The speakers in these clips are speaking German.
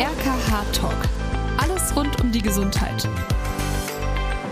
RKH Talk. Alles rund um die Gesundheit.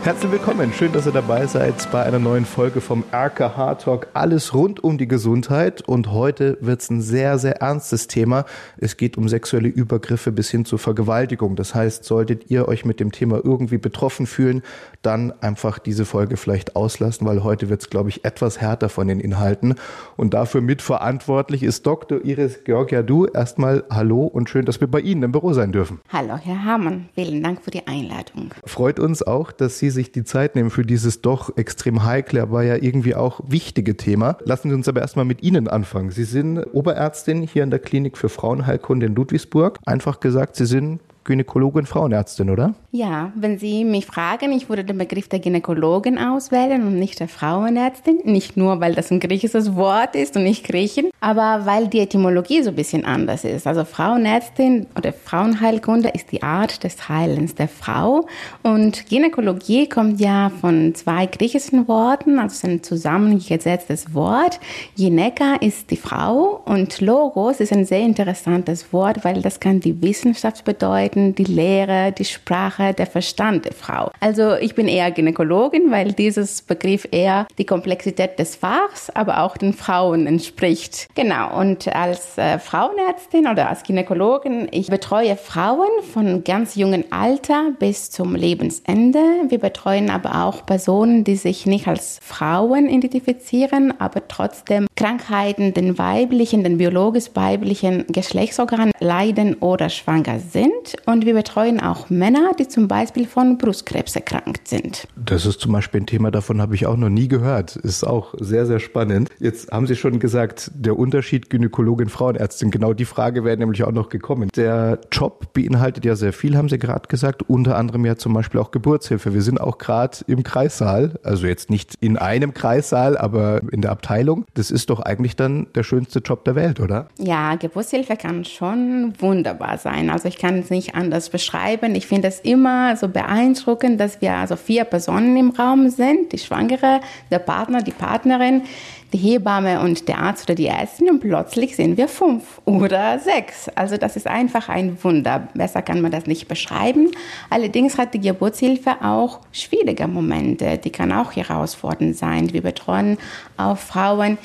Herzlich willkommen, schön, dass ihr dabei seid bei einer neuen Folge vom RKH Talk. Alles rund um die Gesundheit und heute wird es ein sehr, sehr ernstes Thema. Es geht um sexuelle Übergriffe bis hin zur Vergewaltigung. Das heißt, solltet ihr euch mit dem Thema irgendwie betroffen fühlen, dann einfach diese Folge vielleicht auslassen, weil heute wird es, glaube ich, etwas härter von den Inhalten. Und dafür mitverantwortlich ist Dr. Iris Georgiadou. Erstmal hallo und schön, dass wir bei Ihnen im Büro sein dürfen. Hallo, Herr Hamann. Vielen Dank für die Einladung. Freut uns auch, dass Sie sich die Zeit nehmen für dieses doch extrem heikle, aber ja irgendwie auch wichtige Thema. Lassen Sie uns aber erstmal mit Ihnen anfangen. Sie sind Oberärztin hier in der Klinik für Frauenheilkunde in Ludwigsburg. Einfach gesagt, Sie sind Gynäkologin, Frauenärztin, oder? Ja, wenn Sie mich fragen, ich würde den Begriff der Gynäkologin auswählen und nicht der Frauenärztin. Nicht nur, weil das ein griechisches Wort ist und nicht Griechen, aber weil die Etymologie so ein bisschen anders ist. Also Frauenärztin oder Frauenheilkunde ist die Art des Heilens der Frau und Gynäkologie kommt ja von zwei griechischen Worten, also ein zusammengesetztes Wort. Gyneka ist die Frau und Logos ist ein sehr interessantes Wort, weil das kann die Wissenschaft bedeuten, Wissenschaften, die Lehre, die Sprache, der Verstand der Frau. Also ich bin eher Gynäkologin, weil dieses Begriff eher die Komplexität des Fachs, aber auch den Frauen entspricht. Genau, und als äh, Frauenärztin oder als Gynäkologin, ich betreue Frauen von ganz jungem Alter bis zum Lebensende. Wir betreuen aber auch Personen, die sich nicht als Frauen identifizieren, aber trotzdem Krankheiten, den weiblichen, den biologisch weiblichen Geschlechtsorganen leiden oder schwanger sind. Und wir betreuen auch Männer, die zum Beispiel von Brustkrebs erkrankt sind. Das ist zum Beispiel ein Thema, davon habe ich auch noch nie gehört. Ist auch sehr, sehr spannend. Jetzt haben Sie schon gesagt, der Unterschied Gynäkologin, Frauenärztin. Genau die Frage wäre nämlich auch noch gekommen. Der Job beinhaltet ja sehr viel, haben Sie gerade gesagt. Unter anderem ja zum Beispiel auch Geburtshilfe. Wir sind auch gerade im Kreissaal. Also jetzt nicht in einem Kreissaal, aber in der Abteilung. Das ist doch eigentlich dann der schönste Job der Welt, oder? Ja, Geburtshilfe kann schon wunderbar sein. Also ich kann es nicht anders beschreiben. Ich finde es immer so beeindruckend, dass wir also vier Personen im Raum sind, die Schwangere, der Partner, die Partnerin, die Hebamme und der Arzt oder die Ärztin und plötzlich sind wir fünf oder sechs. Also das ist einfach ein Wunder. Besser kann man das nicht beschreiben. Allerdings hat die Geburtshilfe auch schwierige Momente. Die kann auch herausfordernd sein. Wir betreuen auch Frauen,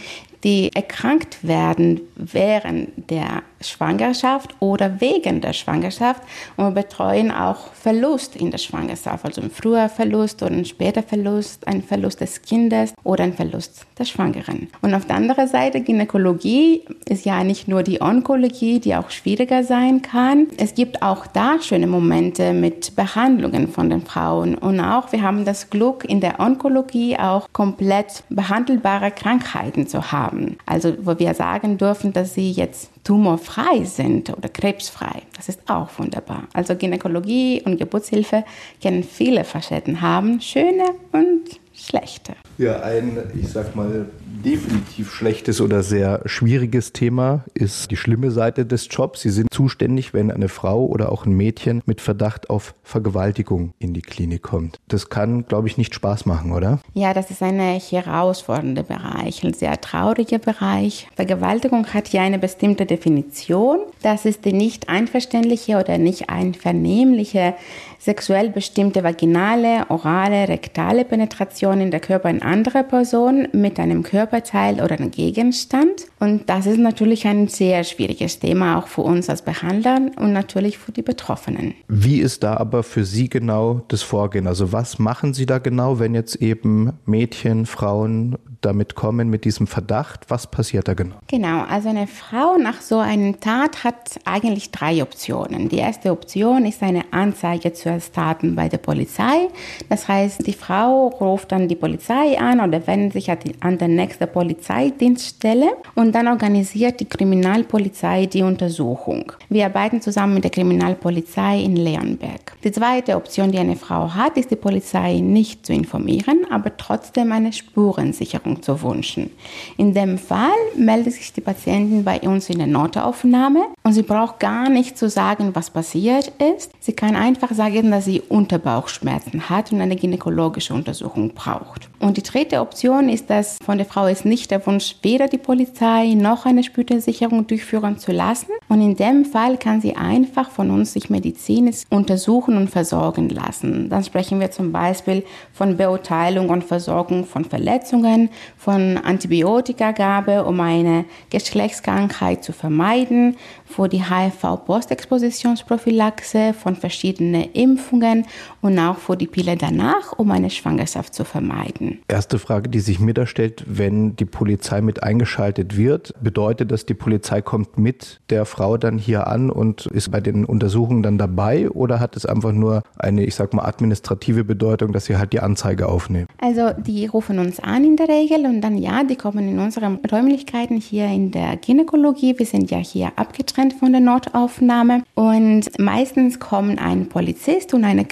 die erkrankt werden während der Schwangerschaft oder wegen der Schwangerschaft und wir betreuen auch Verlust in der Schwangerschaft, also ein früher Verlust oder ein später Verlust, ein Verlust des Kindes oder ein Verlust der Schwangeren. Und auf der anderen Seite Gynäkologie ist ja nicht nur die Onkologie, die auch schwieriger sein kann. Es gibt auch da schöne Momente mit Behandlungen von den Frauen und auch wir haben das Glück in der Onkologie auch komplett behandelbare Krankheiten zu haben. Also wo wir sagen dürfen, dass sie jetzt tumorfrei sind oder krebsfrei. Das ist auch wunderbar. Also Gynäkologie und Geburtshilfe können viele Facetten haben, schöne und schlechte. Ja, ein, ich sag mal, definitiv schlechtes oder sehr schwieriges Thema ist die schlimme Seite des Jobs. Sie sind zuständig, wenn eine Frau oder auch ein Mädchen mit Verdacht auf Vergewaltigung in die Klinik kommt. Das kann, glaube ich, nicht Spaß machen, oder? Ja, das ist ein herausfordernder Bereich, ein sehr trauriger Bereich. Vergewaltigung hat ja eine bestimmte Definition. Das ist die nicht einverständliche oder nicht einvernehmliche sexuell bestimmte vaginale, orale, rektale Penetration in der Körper in anderer Person mit einem Körperteil oder einem Gegenstand. Und das ist natürlich ein sehr schwieriges Thema, auch für uns als Behandler und natürlich für die Betroffenen. Wie ist da aber für Sie genau das Vorgehen? Also was machen Sie da genau, wenn jetzt eben Mädchen, Frauen damit kommen, mit diesem Verdacht? Was passiert da genau? Genau, also eine Frau nach so einer Tat hat eigentlich drei Optionen. Die erste Option ist eine Anzeige zu erstatten bei der Polizei. Das heißt, die Frau ruft dann die Polizei an oder wendet sich an die nächste Polizeidienststelle und dann organisiert die Kriminalpolizei die Untersuchung. Wir arbeiten zusammen mit der Kriminalpolizei in Leonberg. Die zweite Option, die eine Frau hat, ist die Polizei nicht zu informieren, aber trotzdem eine Spurensicherung zu wünschen. In dem Fall meldet sich die Patientin bei uns in der Notaufnahme und sie braucht gar nicht zu sagen, was passiert ist. Sie kann einfach sagen, dass sie Unterbauchschmerzen hat und eine gynäkologische Untersuchung braucht. Und die dritte Option ist, dass von der Frau ist nicht der Wunsch, weder die Polizei noch eine Spurensicherung durchführen zu lassen Und in dem Fall kann sie einfach von uns sich medizinisch untersuchen und versorgen lassen. Dann sprechen wir zum Beispiel von Beurteilung und Versorgung von Verletzungen, von Antibiotikagabe, um eine Geschlechtskrankheit zu vermeiden, für die HIV-Postexpositionsprophylaxe, von verschiedenen Impfungen und auch für die Pille danach, um eine Schwangerschaft zu vermeiden. Erste Frage, die sich mir da stellt, wenn die Polizei mit eingeschaltet wird, bedeutet das, die Polizei kommt mit der Frau dann hier an und ist bei den Untersuchungen dann dabei oder hat es einfach nur eine, ich sag mal, administrative Bedeutung, dass sie halt die Anzeige aufnehmen? Also die rufen uns an in der Regel und dann ja, die kommen in unsere Räumlichkeiten hier in der Gynäkologie. Wir sind ja hier abgetrennt von der Notaufnahme. Und meistens kommen ein Polizist und eine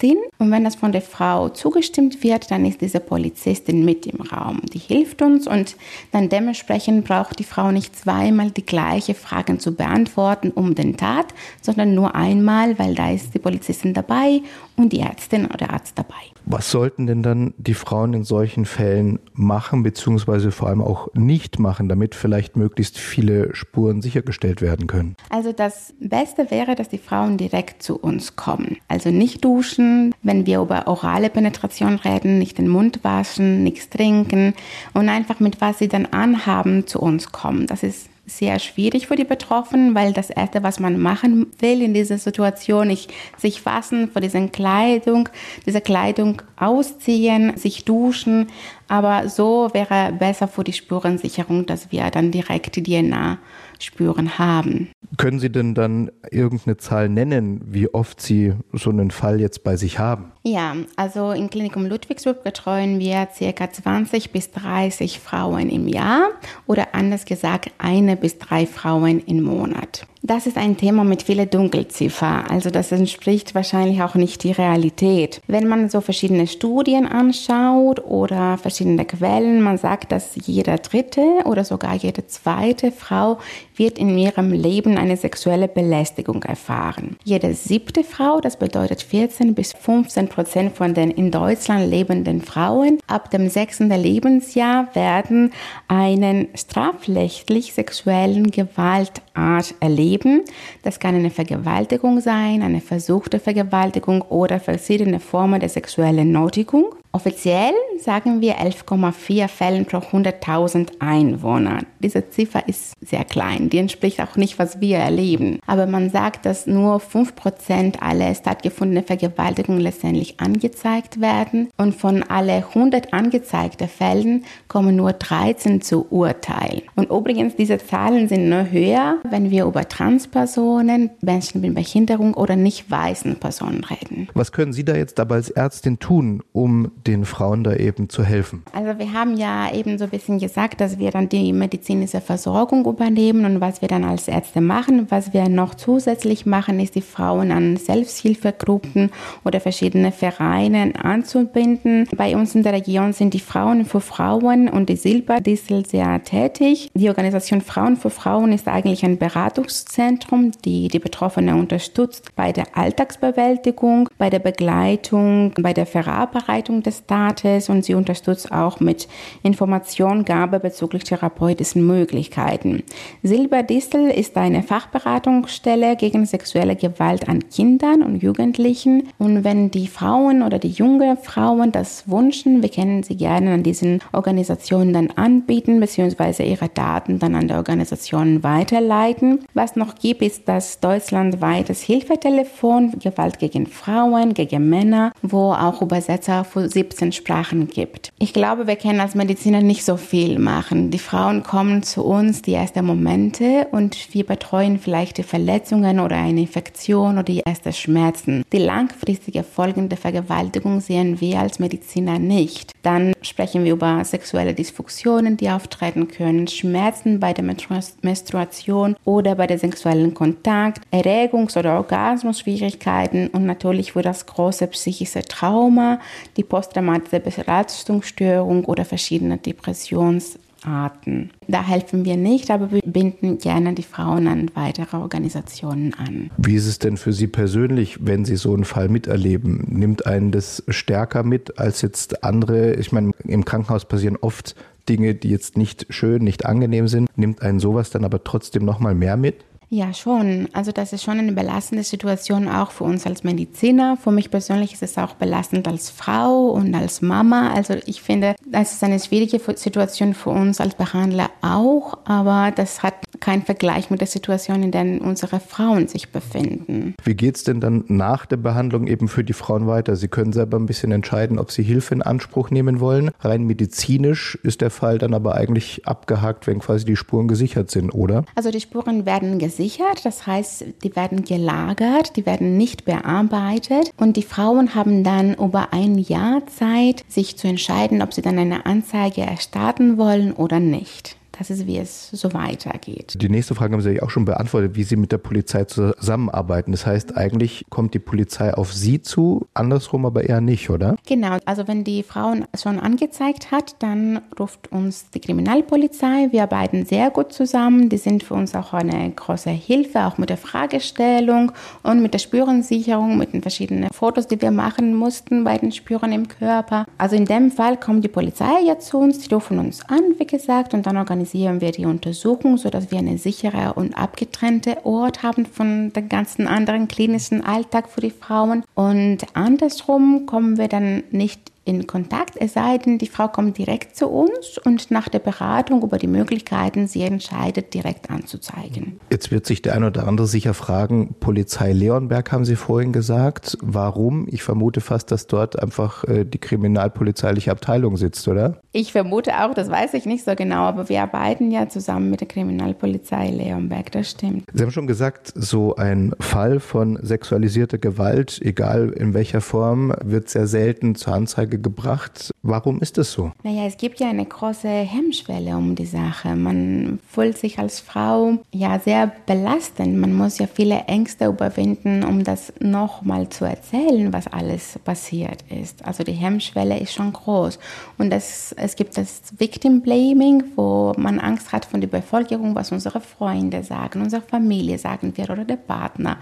Kriminalpolizistin und wenn das von der Frau zugestimmt wird, dann ist diese Polizistin mit im Raum. Die hilft uns und dann dementsprechend braucht die Frau nicht zweimal die gleiche Fragen zu beantworten um den Tat, sondern nur einmal, weil da ist die Polizistin dabei und die Ärztin oder Arzt dabei. Was sollten denn dann die Frauen in solchen Fällen machen, beziehungsweise vor allem auch nicht machen, damit vielleicht möglichst viele Spuren sichergestellt werden können? Also das Beste wäre, dass die Frauen direkt zu uns kommen. Also nicht duschen, wenn wir über orale Penetration reden, nicht den Mund waschen, nichts trinken und einfach mit was sie dann anhaben zu uns kommen. Das ist sehr schwierig für die Betroffenen, weil das Erste, was man machen will in dieser Situation, ist sich fassen vor dieser Kleidung, diese Kleidung ausziehen, sich duschen. Aber so wäre besser für die Spurensicherung, dass wir dann direkt die DNA Spuren haben. Können Sie denn dann irgendeine Zahl nennen, wie oft Sie so einen Fall jetzt bei sich haben? Ja, also im Klinikum Ludwigsburg betreuen wir ca. 20 bis 30 Frauen im Jahr oder anders gesagt eine bis drei Frauen im Monat. Das ist ein Thema mit vielen Dunkelziffer, also das entspricht wahrscheinlich auch nicht die Realität. Wenn man so verschiedene Studien anschaut oder verschiedene Quellen, man sagt, dass jede dritte oder sogar jede zweite Frau wird in ihrem Leben eine sexuelle Belästigung erfahren. Jede siebte Frau, das bedeutet 14 bis 15 Prozent von den in Deutschland lebenden Frauen, ab dem sechsten Lebensjahr werden einen strafrechtlich sexuellen Gewaltart erleben. Das kann eine Vergewaltigung sein, eine versuchte Vergewaltigung oder verschiedene Formen der sexuellen Nötigung. Offiziell sagen wir 11,4 Fällen pro 100.000 Einwohner. Diese Ziffer ist sehr klein, die entspricht auch nicht, was wir erleben. Aber man sagt, dass nur 5% aller stattgefundenen Vergewaltigungen letztendlich angezeigt werden und von alle 100 angezeigten Fällen kommen nur 13 zu Urteil. Und übrigens, diese Zahlen sind nur höher, wenn wir über Transpersonen, Menschen mit Behinderung oder nicht weißen Personen reden. Was können Sie da jetzt dabei als Ärztin tun, um den Frauen da eben zu helfen? Also wir haben ja eben so ein bisschen gesagt, dass wir dann die medizinische Versorgung übernehmen und was wir dann als Ärzte machen. Was wir noch zusätzlich machen, ist die Frauen an Selbsthilfegruppen oder verschiedene Vereine anzubinden. Bei uns in der Region sind die Frauen für Frauen und die Silberdissel sehr tätig. Die Organisation Frauen für Frauen ist eigentlich ein Beratungszentrum, die die Betroffenen unterstützt bei der Alltagsbewältigung, bei der Begleitung, bei der Verarbeitung des Staates und sie unterstützt auch mit Informationgabe bezüglich therapeutischen Möglichkeiten. Silberdistel ist eine Fachberatungsstelle gegen sexuelle Gewalt an Kindern und Jugendlichen und wenn die Frauen oder die jungen Frauen das wünschen, wir können sie gerne an diesen Organisationen dann anbieten bzw. ihre Daten dann an die Organisationen weiterleiten. Was noch gibt, ist das deutschlandweites Hilfetelefon Gewalt gegen Frauen, gegen Männer, wo auch Übersetzer für 17 Sprachen gibt. Ich glaube, wir können als Mediziner nicht so viel machen. Die Frauen kommen zu uns die ersten Momente und wir betreuen vielleicht die Verletzungen oder eine Infektion oder die ersten Schmerzen. Die langfristige Folgen der Vergewaltigung sehen wir als Mediziner nicht. Dann sprechen wir über sexuelle Dysfunktionen, die auftreten können, Schmerzen bei der Menstruation oder bei der sexuellen Kontakt, Erregungs- oder Orgasmusschwierigkeiten und natürlich für das große psychische Trauma, die posttraumatische Belastungsstörung oder verschiedene Depressionsarten. Da helfen wir nicht, aber wir binden gerne die Frauen an weitere Organisationen an. Wie ist es denn für Sie persönlich, wenn Sie so einen Fall miterleben? Nimmt einen das stärker mit als jetzt andere? Ich meine, im Krankenhaus passieren oft Dinge, die jetzt nicht schön, nicht angenehm sind. Nimmt einen sowas dann aber trotzdem nochmal mehr mit? Ja, schon. Also das ist schon eine belastende Situation auch für uns als Mediziner. Für mich persönlich ist es auch belastend als Frau und als Mama. Also ich finde, das ist eine schwierige Situation für uns als Behandler auch, aber das hat keinen Vergleich mit der Situation, in der unsere Frauen sich befinden. Wie geht es denn dann nach der Behandlung eben für die Frauen weiter? Sie können selber ein bisschen entscheiden, ob sie Hilfe in Anspruch nehmen wollen. Rein medizinisch ist der Fall dann aber eigentlich abgehakt, wenn quasi die Spuren gesichert sind, oder? Also die Spuren werden gesichert gesichert, das heißt, die werden gelagert, die werden nicht bearbeitet und die Frauen haben dann über ein Jahr Zeit, sich zu entscheiden, ob sie dann eine Anzeige erstatten wollen oder nicht das ist, wie es so weitergeht. Die nächste Frage haben Sie ja auch schon beantwortet, wie Sie mit der Polizei zusammenarbeiten. Das heißt, eigentlich kommt die Polizei auf Sie zu, andersrum aber eher nicht, oder? Genau, also wenn die Frau schon angezeigt hat, dann ruft uns die Kriminalpolizei. Wir arbeiten sehr gut zusammen. Die sind für uns auch eine große Hilfe, auch mit der Fragestellung und mit der Spurensicherung, mit den verschiedenen Fotos, die wir machen mussten bei den Spuren im Körper. Also in dem Fall kommt die Polizei jetzt zu uns, die rufen uns an, wie gesagt, und dann organisieren organisieren wir die Untersuchung, sodass wir einen sicheren und abgetrennten Ort haben von dem ganzen anderen klinischen Alltag für die Frauen. Und andersrum kommen wir dann nicht in Kontakt, es sei denn, die Frau kommt direkt zu uns und nach der Beratung über die Möglichkeiten, sie entscheidet, direkt anzuzeigen. Jetzt wird sich der ein oder andere sicher fragen, Polizei Leonberg haben Sie vorhin gesagt. Warum? Ich vermute fast, dass dort einfach äh, die kriminalpolizeiliche Abteilung sitzt, oder? Ich vermute auch, das weiß ich nicht so genau, aber wir arbeiten ja zusammen mit der Kriminalpolizei Leonberg, das stimmt. Sie haben schon gesagt, so ein Fall von sexualisierter Gewalt, egal in welcher Form, wird sehr selten zur Anzeige Anzeige gebracht. Warum ist das so? Naja, es gibt ja eine große Hemmschwelle um die Sache. Man fühlt sich als Frau ja sehr belastend. Man muss ja viele Ängste überwinden, um das nochmal zu erzählen, was alles passiert ist. Also die Hemmschwelle ist schon groß. Und das, es gibt das Victim Blaming, wo man Angst hat von der Bevölkerung, was unsere Freunde sagen, unsere Familie sagen wir oder der Partner.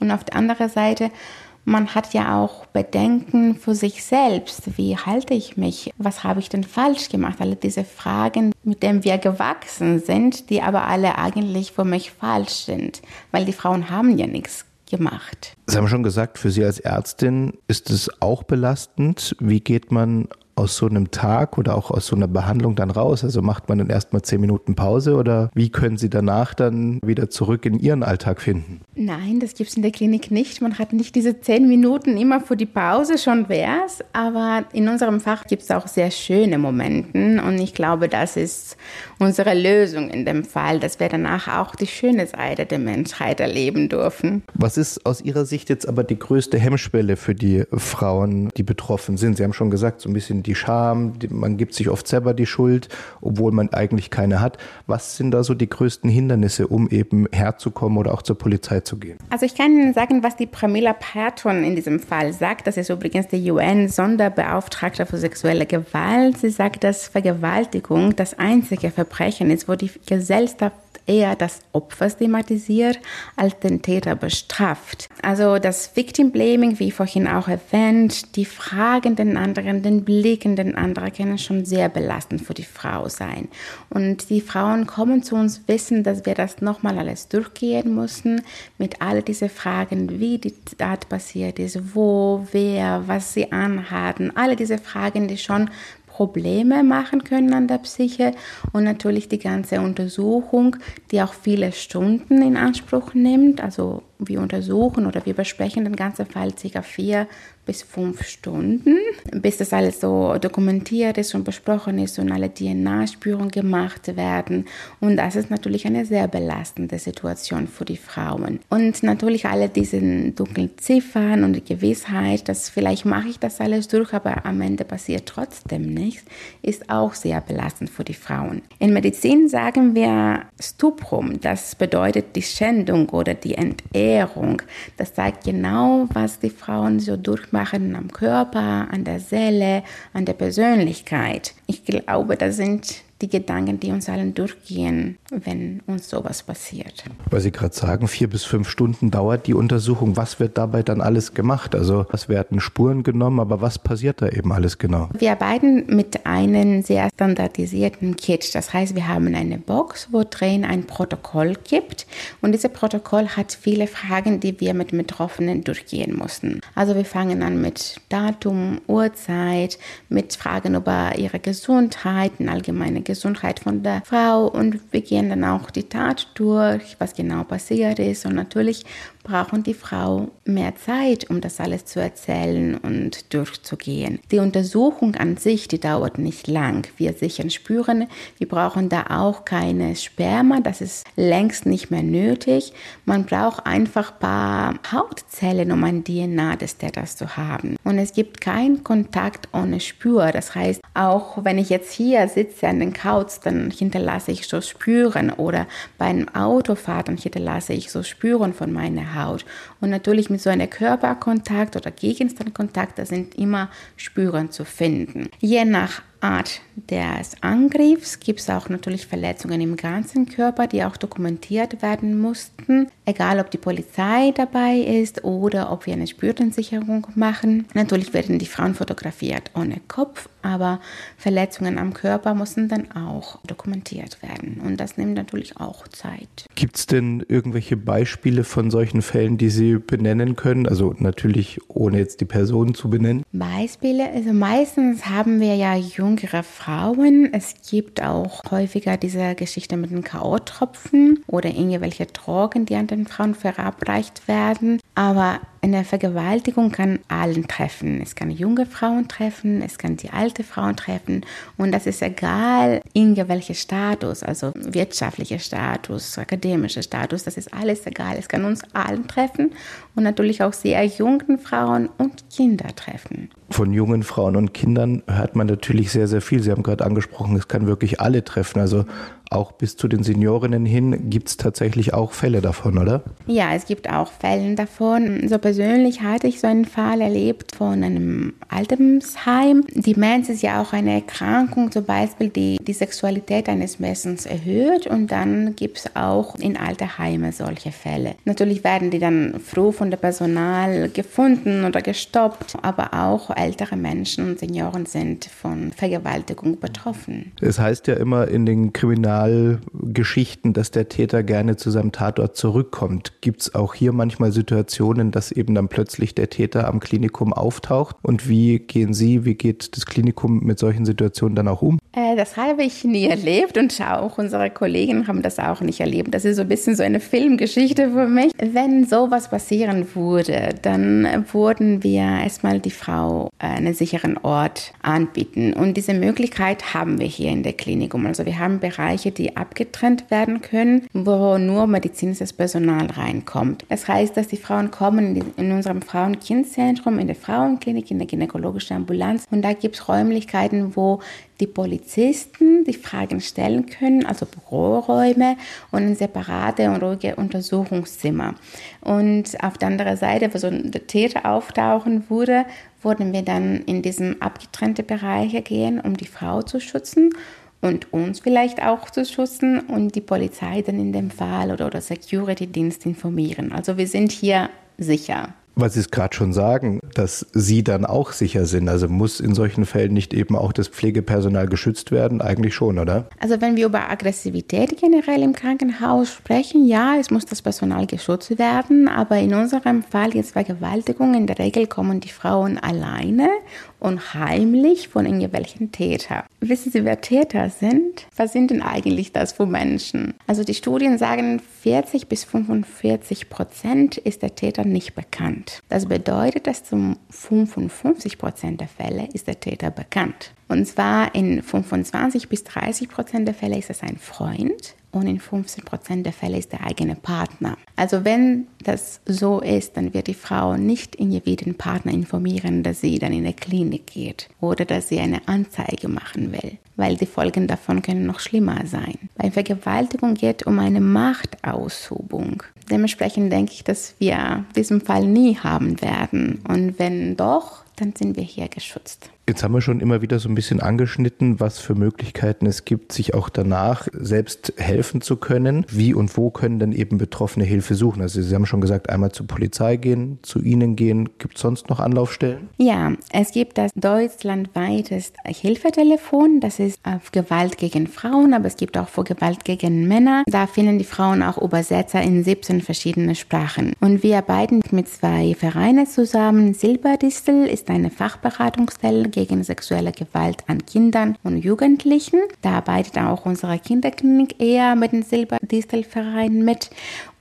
Und auf der anderen Seite man hat ja auch Bedenken für sich selbst. Wie halte ich mich? Was habe ich denn falsch gemacht? Alle diese Fragen, mit denen wir gewachsen sind, die aber alle eigentlich für mich falsch sind, weil die Frauen haben ja nichts gemacht. Sie haben schon gesagt, für Sie als Ärztin ist es auch belastend. Wie geht man aus so einem Tag oder auch aus so einer Behandlung dann raus? Also macht man dann erstmal zehn Minuten Pause oder wie können Sie danach dann wieder zurück in Ihren Alltag finden? Nein, das gibt es in der Klinik nicht. Man hat nicht diese zehn Minuten immer für die Pause, schon wär's. Aber in unserem Fach gibt es auch sehr schöne Momente und ich glaube, das ist unsere Lösung in dem Fall, dass wir danach auch die schöne Seite der Menschheit erleben dürfen. Was ist aus Ihrer Sicht jetzt aber die größte Hemmschwelle für die Frauen, die betroffen sind? Sie haben schon gesagt, so ein bisschen die Scham, man gibt sich oft selber die Schuld, obwohl man eigentlich keine hat. Was sind da so die größten Hindernisse, um eben herzukommen oder auch zur Polizei zu gehen? Also ich kann Ihnen sagen, was die Pramila Patton in diesem Fall sagt. Das ist übrigens die UN-Sonderbeauftragte für sexuelle Gewalt. Sie sagt, dass Vergewaltigung das einzige Verbrechen ist, wo die Gesellschaft eher das Opfer stigmatisiert als den Täter bestraft. Also das Victim Blaming, wie vorhin auch erwähnt, die Fragen den anderen, den Blicken den anderen können schon sehr belastend für die Frau sein. Und die Frauen kommen zu uns, wissen, dass wir das nochmal alles durchgehen müssen mit all diesen Fragen, wie die Tat passiert ist, wo, wer, was sie anhatten, alle diese Fragen, die schon Probleme machen können an der Psyche und natürlich die ganze Untersuchung, die auch viele Stunden in Anspruch nimmt. Also wir untersuchen oder wir besprechen den ganzen Fall circa vier bis fünf Stunden, bis das alles so dokumentiert ist und besprochen ist und alle DNA-Spürungen gemacht werden. Und das ist natürlich eine sehr belastende Situation für die Frauen. Und natürlich alle diese dunklen Ziffern und die Gewissheit, dass vielleicht mache ich das alles durch, aber am Ende passiert trotzdem nichts, ist auch sehr belastend für die Frauen. In Medizin sagen wir Stuprum, das bedeutet die Schändung oder die Entehrung. Das zeigt genau, was die Frauen so durchmachen machen am Körper, an der Seele, an der Persönlichkeit. Ich glaube, das sind die Gedanken, die uns allen durchgehen, wenn uns sowas passiert. Weil Sie gerade sagen, vier bis fünf Stunden dauert die Untersuchung. Was wird dabei dann alles gemacht? Also es werden Spuren genommen, aber was passiert da eben alles genau? Wir arbeiten mit einen sehr standardisierten Kit. Das heißt, wir haben eine Box, wo drin ein Protokoll gibt und dieses Protokoll hat viele Fragen, die wir mit Betroffenen durchgehen mussten. Also wir fangen an mit Datum, Uhrzeit, mit Fragen über ihre Gesundheit, eine allgemeine Gesundheit von der Frau und wir gehen dann auch die Tat durch, was genau passiert ist und natürlich brauchen die Frau mehr Zeit, um das alles zu erzählen und durchzugehen. Die Untersuchung an sich, die dauert nicht lang. Wir sichern Spüren, wir brauchen da auch keine Sperma, das ist längst nicht mehr nötig. Man braucht einfach ein paar Hautzellen, um ein DNA des Täters zu haben. Und es gibt keinen Kontakt ohne Spür. Das heißt, auch wenn ich jetzt hier sitze an den Couch, dann hinterlasse ich so Spüren oder beim Autofahrt, dann hinterlasse ich so Spüren von meiner Haut. Und natürlich mit so einem Körperkontakt oder Gegenstandkontakt, da sind immer Spuren zu finden. Je nach Art des Angriffs gibt es auch natürlich Verletzungen im ganzen Körper, die auch dokumentiert werden mussten. Egal, ob die Polizei dabei ist oder ob wir eine Spürensicherung machen. Natürlich werden die Frauen fotografiert ohne Kopf, aber Verletzungen am Körper müssen dann auch dokumentiert werden. Und das nimmt natürlich auch Zeit. Gibt es denn irgendwelche Beispiele von solchen Fällen, die Sie benennen können? Also natürlich ohne jetzt die Personen zu benennen. Beispiele, also meistens haben wir ja junge jüngere Frauen. Es gibt auch häufiger diese Geschichte mit den K.O.-Tropfen oder irgendwelche Drogen, die an den Frauen verabreicht werden. Aber eine Vergewaltigung kann allen treffen. Es kann junge Frauen treffen, es kann die alte Frauen treffen. Und das ist egal, in welcher Status, also wirtschaftlicher Status, akademischer Status, das ist alles egal. Es kann uns allen treffen und natürlich auch sehr jungen Frauen und Kinder treffen. Von jungen Frauen und Kindern hört man natürlich sehr, sehr viel. Sie haben gerade angesprochen, es kann wirklich alle treffen. Also auch bis zu den Seniorinnen hin gibt es tatsächlich auch Fälle davon, oder? Ja, es gibt auch Fälle davon. So persönlich hatte ich so einen Fall erlebt von einem Altersheim. Demenz ist ja auch eine Erkrankung, zum Beispiel, die die Sexualität eines Menschen erhöht und dann gibt es auch in Alterheime solche Fälle. Natürlich werden die dann früh von der Personal gefunden oder gestoppt, aber auch ältere Menschen und Senioren sind von Vergewaltigung betroffen. Es heißt ja immer in den Kriminal Kriminalgeschichten, dass der Täter gerne zu seinem Tatort zurückkommt. Gibt es auch hier manchmal Situationen, dass eben dann plötzlich der Täter am Klinikum auftaucht? Und wie gehen Sie, wie geht das Klinikum mit solchen Situationen dann auch um? Äh, das habe ich nie erlebt und auch unsere Kollegen haben das auch nicht erlebt. Das ist so ein bisschen so eine Filmgeschichte für mich. Wenn sowas passieren würde, dann würden wir erstmal die Frau einen sicheren Ort anbieten. Und diese Möglichkeit haben wir hier in der Klinikum. Also wir haben Bereiche, die abgetrennt werden können, wo nur medizinisches Personal reinkommt. Das heißt, dass die Frauen kommen in unserem Frauen-Kind-Zentrum, in der Frauenklinik, in der gynäkologischen Ambulanz und da gibt es Räumlichkeiten, wo die Polizisten die Fragen stellen können, also Büroräume und separate und ruhige Untersuchungszimmer. Und auf der anderen Seite, wo so der Täter auftauchen würde, würden wir dann in diesem abgetrennte Bereiche gehen, um die Frau zu schützen und uns vielleicht auch zu schützen und die Polizei dann in dem Fall oder, oder Security-Dienst informieren. Also wir sind hier sicher. Was Sie es gerade schon sagen, dass Sie dann auch sicher sind. Also muss in solchen Fällen nicht eben auch das Pflegepersonal geschützt werden? Eigentlich schon, oder? Also wenn wir über Aggressivität generell im Krankenhaus sprechen, ja, es muss das Personal geschützt werden. Aber in unserem Fall jetzt Vergewaltigung, in der Regel kommen die Frauen alleine und heimlich von irgendwelchen Tätern. Wissen Sie, wer Täter sind? Was sind denn eigentlich das für Menschen? Also die Studien sagen, 40 bis 45 Prozent ist der Täter nicht bekannt. Das bedeutet, dass zum 55 Prozent der Fälle ist der Täter bekannt. Und zwar in 25 bis 30 Prozent der Fälle ist es ein Freund und in 15 Prozent der Fälle ist der eigene Partner. Also wenn das so ist, dann wird die Frau nicht in jeden Partner informieren, dass sie dann in die Klinik geht oder dass sie eine Anzeige machen will, weil die Folgen davon können noch schlimmer sein. Bei Vergewaltigung geht es um eine Machtausübung. Dementsprechend denke ich, dass wir diesen Fall nie haben werden. Und wenn doch, dann sind wir hier geschützt. Jetzt haben wir schon immer wieder so ein bisschen angeschnitten, was für Möglichkeiten es gibt, sich auch danach selbst helfen zu können. Wie und wo können denn eben Betroffene Hilfe suchen? Also Sie haben schon gesagt, einmal zur Polizei gehen, zu Ihnen gehen. Gibt es sonst noch Anlaufstellen? Ja, es gibt das deutschlandweites Hilfetelefon. Das ist auf Gewalt gegen Frauen, aber es gibt auch für Gewalt gegen Männer. Da finden die Frauen auch Übersetzer in 17 verschiedene Sprachen. Und wir arbeiten mit zwei Vereinen zusammen. Silberdistel ist eine Fachberatungsstelle gegen sexuelle Gewalt an Kindern und Jugendlichen. Da arbeitet auch unsere Kinderklinik eher mit dem Silberdistelverein mit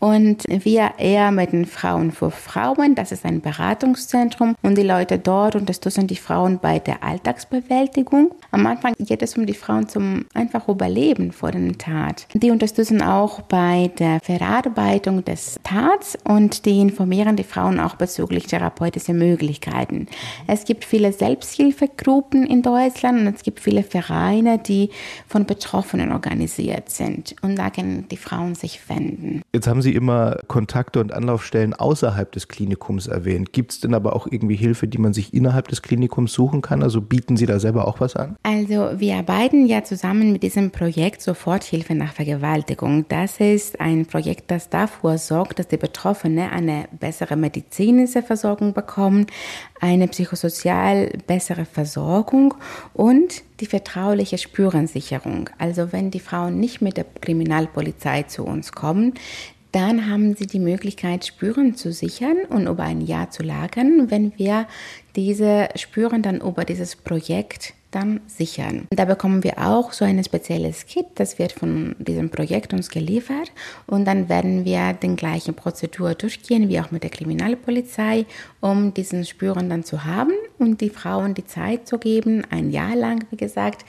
und wir eher mit den Frauen für Frauen. Das ist ein Beratungszentrum und die Leute dort unterstützen die Frauen bei der Alltagsbewältigung. Am Anfang geht es um die Frauen zum einfach Überleben vor dem Tat. Die unterstützen auch bei der Verarbeitung des Tats und die informieren die Frauen auch bezüglich therapeutischer Möglichkeiten. Es gibt viele Selbsthilfegruppen in Deutschland und es gibt viele Vereine, die von Betroffenen organisiert sind und da können die Frauen sich wenden. Jetzt haben Sie immer Kontakte und Anlaufstellen außerhalb des Klinikums erwähnt. Gibt es denn aber auch irgendwie Hilfe, die man sich innerhalb des Klinikums suchen kann? Also bieten Sie da selber auch was an? Also wir arbeiten ja zusammen mit diesem Projekt Soforthilfe nach Vergewaltigung. Das ist ein Projekt, das dafür sorgt, dass die Betroffenen eine bessere medizinische Versorgung bekommen, eine psychosozial bessere Versorgung und die vertrauliche Spurensicherung. Also wenn die Frauen nicht mit der Kriminalpolizei zu uns kommen, dann haben sie die Möglichkeit, Spuren zu sichern und über ein Jahr zu lagern, wenn wir diese Spuren dann über dieses Projekt dann sichern. Da bekommen wir auch so ein spezielles Kit, das wird von diesem Projekt uns geliefert und dann werden wir den gleichen Prozedur durchgehen wie auch mit der Kriminalpolizei, um diesen Spuren dann zu haben und die Frauen die Zeit zu geben, ein Jahr lang, wie gesagt,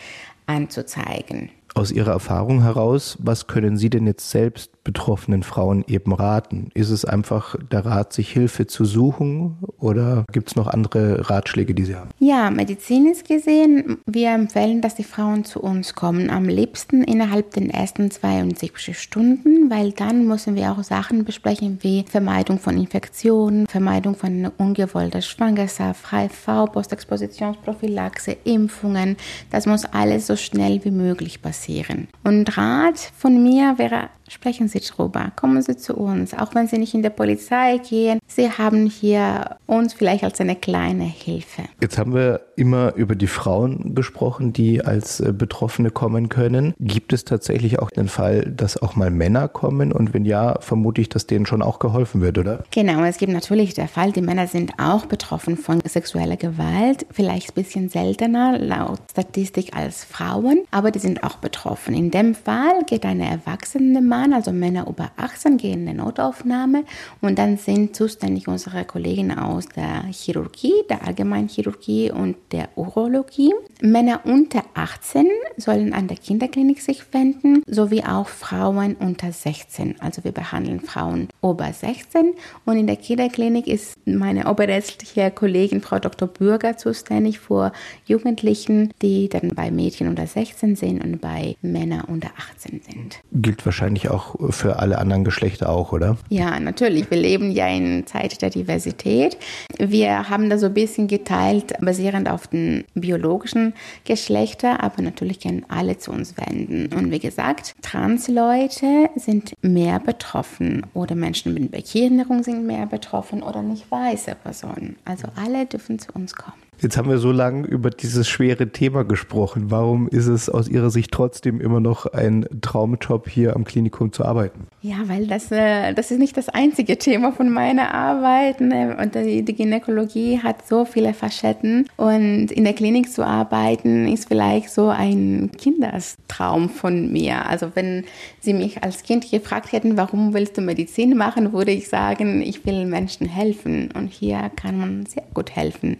anzuzeigen. Aus Ihrer Erfahrung heraus, was können Sie denn jetzt selbst betroffenen Frauen eben raten? Ist es einfach der Rat, sich Hilfe zu suchen oder gibt es noch andere Ratschläge, die Sie haben? Ja, medizinisch gesehen, wir empfehlen, dass die Frauen zu uns kommen. Am liebsten innerhalb den ersten 72 Stunden, weil dann müssen wir auch Sachen besprechen wie Vermeidung von Infektionen, Vermeidung von ungewollter Schwangerschaft, HIV, Postexpositionsprophylaxe, Impfungen. Das muss alles so schnell wie möglich passieren. Und Rat von mir wäre Sprechen Sie drüber, kommen Sie zu uns, auch wenn Sie nicht in der Polizei gehen. Sie haben hier uns vielleicht als eine kleine Hilfe. Jetzt haben wir immer über die Frauen gesprochen, die als äh, Betroffene kommen können. Gibt es tatsächlich auch den Fall, dass auch mal Männer kommen? Und wenn ja, vermute ich, dass denen schon auch geholfen wird, oder? Genau, es gibt natürlich den Fall, die Männer sind auch betroffen von sexueller Gewalt, vielleicht ein bisschen seltener laut Statistik als Frauen, aber die sind auch betroffen. In dem Fall geht eine erwachsene Mann, also Männer über 18, gehen in eine Notaufnahme und dann sind zuständig unsere Kollegen aus der Chirurgie, der Allgemeinchirurgie und der Urologie. Männer unter 18 sollen an der Kinderklinik sich wenden, sowie auch Frauen unter 16. Also wir behandeln Frauen über 16 und in der Kinderklinik ist meine oberärztliche Kollegin Frau Dr. Bürger zuständig für Jugendlichen, die dann bei Mädchen unter 16 sind und bei Männern unter 18 sind. Gilt wahrscheinlich auch für alle anderen Geschlechter auch, oder? Ja, natürlich. Wir leben ja in Zeit der Diversität. Wir haben da so ein bisschen geteilt, basierend auf den biologischen Geschlechter, aber natürlich können alle zu uns wenden. Und wie gesagt, Transleute sind mehr betroffen oder Menschen mit Behinderung sind mehr betroffen oder nicht weiße Personen. Also alle dürfen zu uns kommen. Jetzt haben wir so lange über dieses schwere Thema gesprochen. Warum ist es aus Ihrer Sicht trotzdem immer noch ein Traumjob, hier am Klinikum zu arbeiten? Ja, weil das, äh, das ist nicht das einzige Thema von meiner Arbeit. Ne? Und die, Gynäkologie hat so viele Facetten. Und in der Klinik zu arbeiten, ist vielleicht so ein Kindertraum von mir. Also wenn Sie mich als Kind gefragt hätten, warum willst du Medizin machen, würde ich sagen, ich will Menschen helfen. Und hier kann man sehr gut helfen.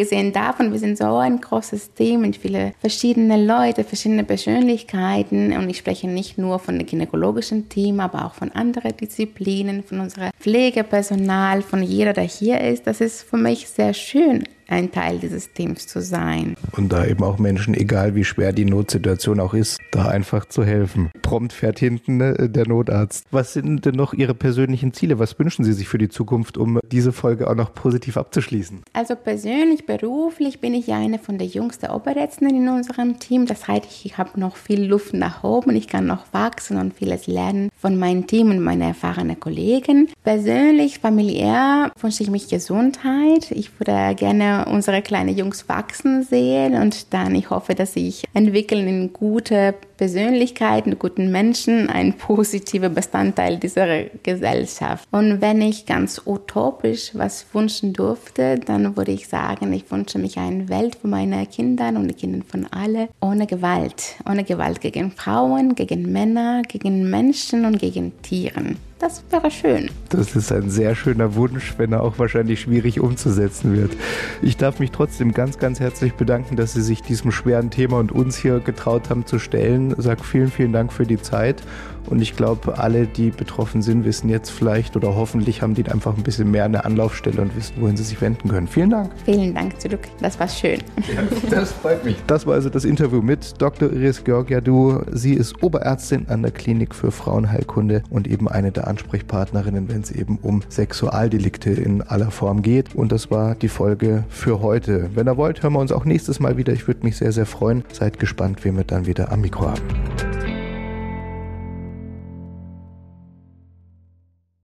Abgesehen davon, wir sind so ein großes Team mit vielen verschiedenen Leuten, verschiedene Persönlichkeiten. Und ich spreche nicht nur von dem gynäkologischen Team, aber auch von anderen Disziplinen, von unserem Pflegepersonal, von jeder, der hier ist. Das ist für mich sehr schön ein Teil dieses Teams zu sein. Und da eben auch Menschen, egal wie schwer die Notsituation auch ist, da einfach zu helfen. Prompt fährt hinten ne, der Notarzt. Was sind denn noch Ihre persönlichen Ziele? Was wünschen Sie sich für die Zukunft, um diese Folge auch noch positiv abzuschließen? Also persönlich, beruflich bin ich ja eine von der jüngsten Oberärzten in unserem Team. Das heißt, ich habe noch viel Luft nach oben. Ich kann noch wachsen und vieles lernen von meinem Team und meinen erfahrenen Kollegen. Persönlich, familiär wünsche ich mich Gesundheit. Ich würde gerne unsere kleinen Jungs wachsen sehen und dann ich hoffe, dass sie sich entwickeln in gute Persönlichkeiten, guten Menschen, ein positiver Bestandteil dieser Gesellschaft. Und wenn ich ganz utopisch was wünschen durfte, dann würde ich sagen, ich wünsche mich eine Welt für meine Kinder und die Kinder von alle ohne Gewalt. Ohne Gewalt gegen Frauen, gegen Männer, gegen Menschen und gegen Tieren. Das wäre schön. Das ist ein sehr schöner Wunsch, wenn er auch wahrscheinlich schwierig umzusetzen wird. Ich darf mich trotzdem ganz, ganz herzlich bedanken, dass Sie sich diesem schweren Thema und uns hier getraut haben zu stellen. Sag vielen, vielen Dank für die Zeit. Und ich glaube, alle, die betroffen sind, wissen jetzt vielleicht oder hoffentlich haben die einfach ein bisschen mehr eine Anlaufstelle und wissen, wohin sie sich wenden können. Vielen Dank. Vielen Dank zurück. Das war schön. Ja, das freut mich. Das war also das Interview mit Dr. Iris Georgiadou. Sie ist Oberärztin an der Klinik für Frauenheilkunde und eben eine der Ansprechpartnerinnen, wenn es eben um Sexualdelikte in aller Form geht. Und das war die Folge für heute. Wenn ihr wollt, hören wir uns auch nächstes Mal wieder. Ich würde mich sehr, sehr freuen. Seid gespannt, wen wir dann wieder am Mikro haben.